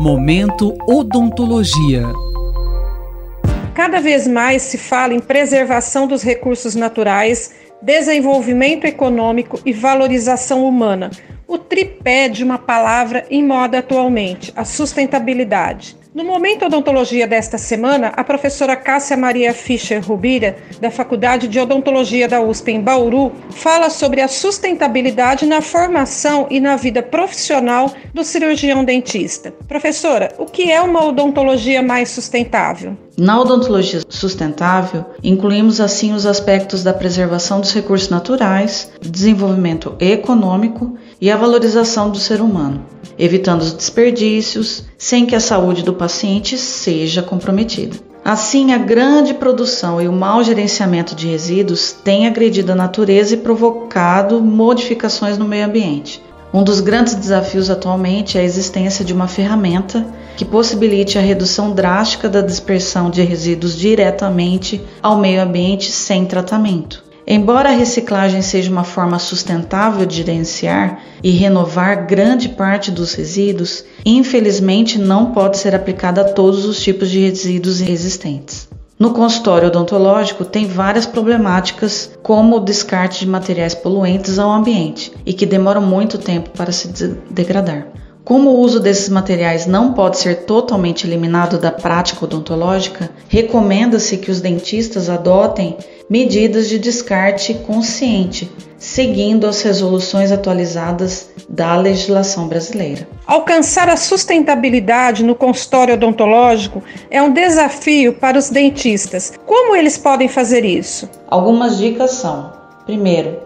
Momento Odontologia. Cada vez mais se fala em preservação dos recursos naturais, desenvolvimento econômico e valorização humana. O tripé de uma palavra em moda atualmente, a sustentabilidade. No Momento Odontologia desta semana, a professora Cássia Maria Fischer Rubira, da Faculdade de Odontologia da USP em Bauru, fala sobre a sustentabilidade na formação e na vida profissional do cirurgião dentista. Professora, o que é uma odontologia mais sustentável? Na odontologia sustentável, incluímos assim os aspectos da preservação dos recursos naturais, desenvolvimento econômico e a valorização do ser humano evitando os desperdícios, sem que a saúde do paciente seja comprometida. Assim, a grande produção e o mau gerenciamento de resíduos têm agredido a natureza e provocado modificações no meio ambiente. Um dos grandes desafios atualmente é a existência de uma ferramenta que possibilite a redução drástica da dispersão de resíduos diretamente ao meio ambiente sem tratamento. Embora a reciclagem seja uma forma sustentável de gerenciar e renovar grande parte dos resíduos, infelizmente não pode ser aplicada a todos os tipos de resíduos existentes. No consultório odontológico tem várias problemáticas, como o descarte de materiais poluentes ao ambiente e que demoram muito tempo para se degradar. Como o uso desses materiais não pode ser totalmente eliminado da prática odontológica, recomenda-se que os dentistas adotem medidas de descarte consciente, seguindo as resoluções atualizadas da legislação brasileira. Alcançar a sustentabilidade no consultório odontológico é um desafio para os dentistas. Como eles podem fazer isso? Algumas dicas são: primeiro,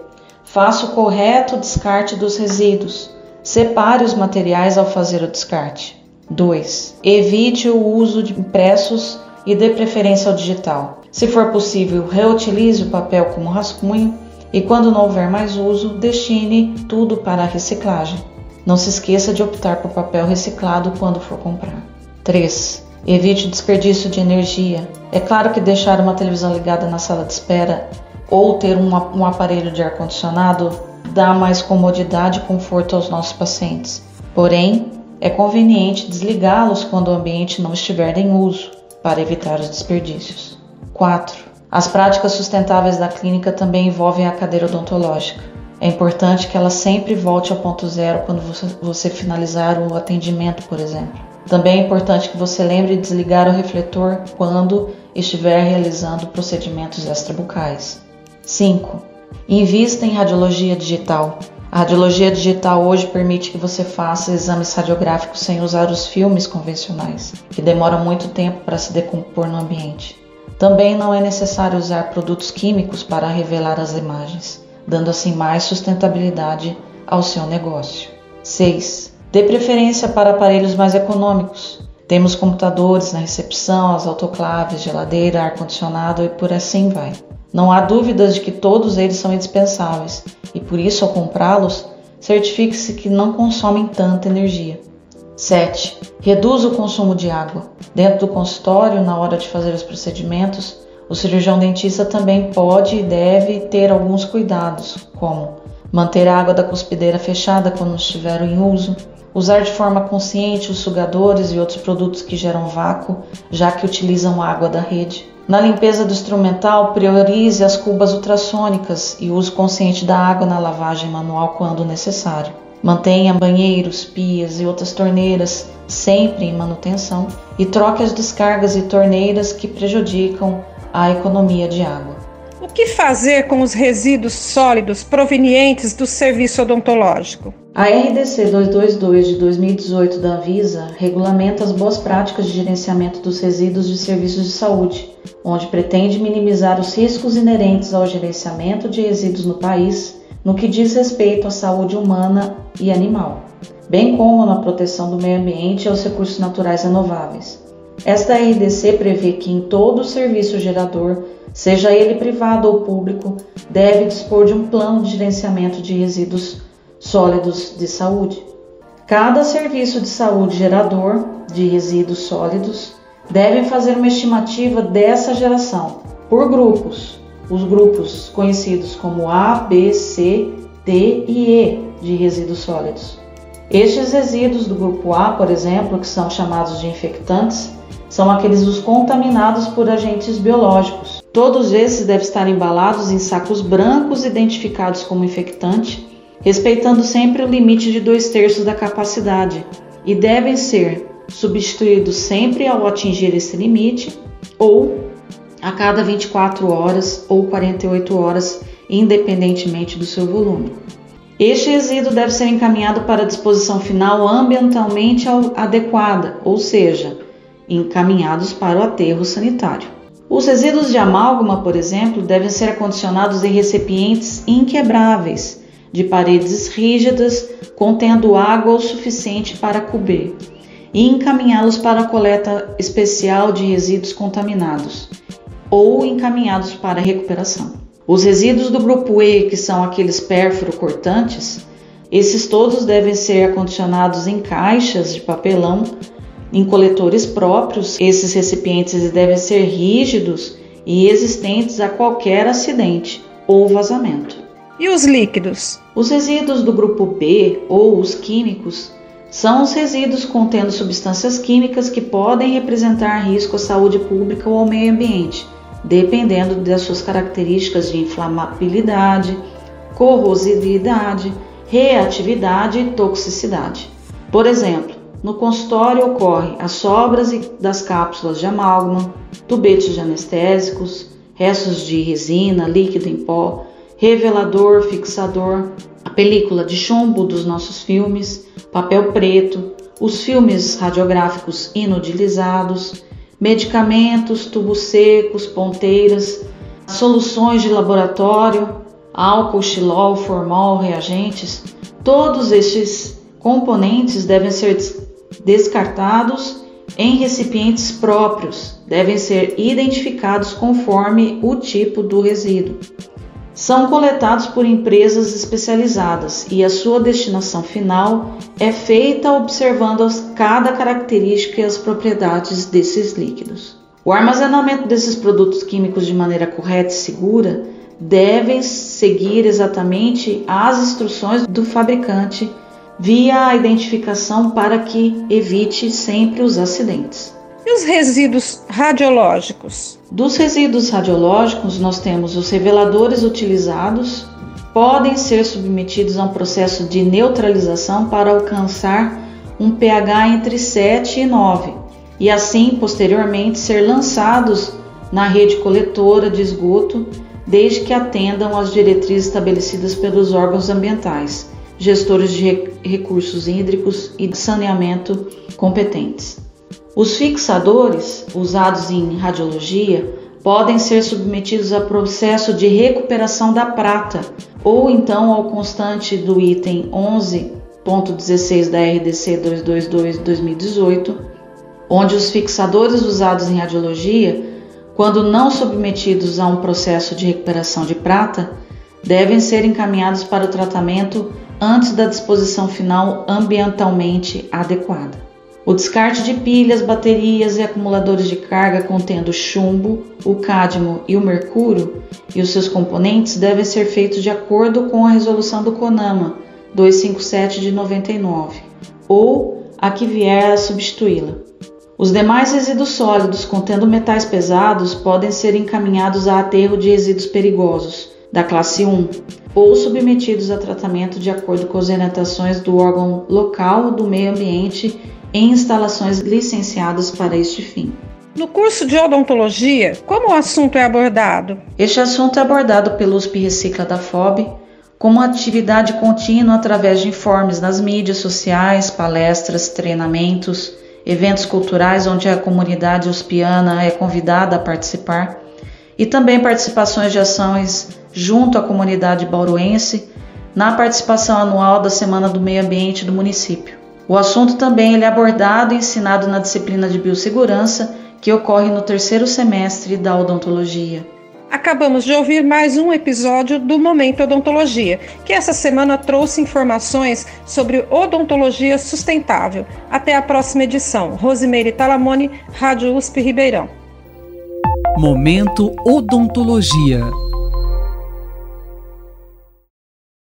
faça o correto descarte dos resíduos Separe os materiais ao fazer o descarte. 2. Evite o uso de impressos e dê preferência ao digital. Se for possível, reutilize o papel como rascunho e, quando não houver mais uso, destine tudo para a reciclagem. Não se esqueça de optar por papel reciclado quando for comprar. 3. Evite o desperdício de energia. É claro que deixar uma televisão ligada na sala de espera ou ter um, aparelho de ar-condicionado dá mais comodidade e conforto aos nossos pacientes. Porém, é conveniente desligá-los quando o ambiente não estiver em uso, para evitar os desperdícios. 4. As práticas sustentáveis da clínica também envolvem a cadeira odontológica. É importante que ela sempre volte ao ponto zero quando você finalizar o atendimento, por exemplo. Também é importante que você lembre de desligar o refletor quando estiver realizando procedimentos extrabucais. 5. Invista em radiologia digital. A radiologia digital hoje permite que você faça exames radiográficos sem usar os filmes convencionais, que demoram muito tempo para se decompor no ambiente. Também não é necessário usar produtos químicos para revelar as imagens, dando assim mais sustentabilidade ao seu negócio. 6. Dê preferência para aparelhos mais econômicos. Temos computadores na recepção, as autoclaves, geladeira, ar-condicionado e por assim vai. Não há dúvidas de que todos eles são indispensáveis e por isso, ao comprá-los, certifique-se que não consomem tanta energia. 7. Reduza o consumo de água. Dentro do consultório, na hora de fazer os procedimentos, o cirurgião dentista também pode e deve ter alguns cuidados, como manter a água da cuspideira fechada quando estiver em uso, usar de forma consciente os sugadores e outros produtos que geram vácuo, já que utilizam água da rede, na limpeza do instrumental, priorize as cubas ultrassônicas e use consciente da água na lavagem manual quando necessário. Mantenha banheiros, pias e outras torneiras sempre em manutenção e troque as descargas e torneiras que prejudicam a economia de água. O que fazer com os resíduos sólidos provenientes do serviço odontológico? A RDC 222 de 2018 da Anvisa regulamenta as boas práticas de gerenciamento dos resíduos de serviços de saúde, onde pretende minimizar os riscos inerentes ao gerenciamento de resíduos no país, no que diz respeito à saúde humana e animal, bem como na proteção do meio ambiente e aos recursos naturais renováveis. Esta RDC prevê que em todo serviço gerador, seja ele privado ou público, deve dispor de um plano de gerenciamento de resíduos sólidos de saúde. Cada serviço de saúde gerador de resíduos sólidos deve fazer uma estimativa dessa geração por grupos, os grupos conhecidos como A, B, C, D e E de resíduos sólidos. Estes resíduos do grupo A, por exemplo, que são chamados de infectantes, são aqueles os contaminados por agentes biológicos. Todos esses devem estar embalados em sacos brancos identificados como infectante, respeitando sempre o limite de dois terços da capacidade, e devem ser substituídos sempre ao atingir esse limite ou a cada 24 horas ou 48 horas, independentemente do seu volume. Este resíduo deve ser encaminhado para a disposição final ambientalmente adequada, ou seja, encaminhados para o aterro sanitário. Os resíduos de amálgama, por exemplo, devem ser acondicionados em recipientes inquebráveis, de paredes rígidas, contendo água o suficiente para cobrir, e encaminhá-los para a coleta especial de resíduos contaminados, ou encaminhados para recuperação. Os resíduos do grupo E, que são aqueles pérfuro cortantes, esses todos devem ser acondicionados em caixas de papelão em coletores próprios. Esses recipientes devem ser rígidos e resistentes a qualquer acidente ou vazamento. E os líquidos? Os resíduos do grupo B ou os químicos são os resíduos contendo substâncias químicas que podem representar risco à saúde pública ou ao meio ambiente dependendo das suas características de inflamabilidade, corrosividade, reatividade e toxicidade. Por exemplo, no consultório ocorrem as sobras das cápsulas de amálgama, tubetes de anestésicos, restos de resina, líquido em pó, revelador, fixador, a película de chumbo dos nossos filmes, papel preto, os filmes radiográficos inutilizados, medicamentos, tubos secos, ponteiras, soluções de laboratório, álcool, xilol, formol, reagentes, todos estes componentes devem ser descartados em recipientes próprios, devem ser identificados conforme o tipo do resíduo são coletados por empresas especializadas e a sua destinação final é feita observando cada característica e as propriedades desses líquidos. O armazenamento desses produtos químicos de maneira correta e segura devem seguir exatamente as instruções do fabricante via a identificação para que evite sempre os acidentes. E os resíduos radiológicos? Dos resíduos radiológicos, nós temos os reveladores utilizados, podem ser submetidos a um processo de neutralização para alcançar um pH entre 7 e 9 e assim posteriormente ser lançados na rede coletora de esgoto, desde que atendam às diretrizes estabelecidas pelos órgãos ambientais, gestores de recursos hídricos e de saneamento competentes. Os fixadores, usados em radiologia, podem ser submetidos a processo de recuperação da prata ou então ao constante do item 11.16 da RDC 222-2018, onde os fixadores usados em radiologia, quando não submetidos a um processo de recuperação de prata, devem ser encaminhados para o tratamento antes da disposição final ambientalmente adequada. O descarte de pilhas, baterias e acumuladores de carga contendo chumbo, o cádmio e o mercúrio e os seus componentes devem ser feitos de acordo com a resolução do CONAMA 257 de 99 ou a que vier a substituí-la. Os demais resíduos sólidos contendo metais pesados podem ser encaminhados a aterro de resíduos perigosos da classe 1 ou submetidos a tratamento de acordo com as orientações do órgão local do meio ambiente em instalações licenciadas para este fim. No curso de odontologia, como o assunto é abordado? Este assunto é abordado pelo USP Recicla da FOB como atividade contínua através de informes nas mídias sociais, palestras, treinamentos, eventos culturais onde a comunidade uspiana é convidada a participar e também participações de ações junto à comunidade bauruense na participação anual da Semana do Meio Ambiente do município. O assunto também é abordado e ensinado na disciplina de biossegurança, que ocorre no terceiro semestre da odontologia. Acabamos de ouvir mais um episódio do Momento Odontologia, que essa semana trouxe informações sobre odontologia sustentável. Até a próxima edição. Rosimeire Talamone, Rádio USP Ribeirão. Momento Odontologia.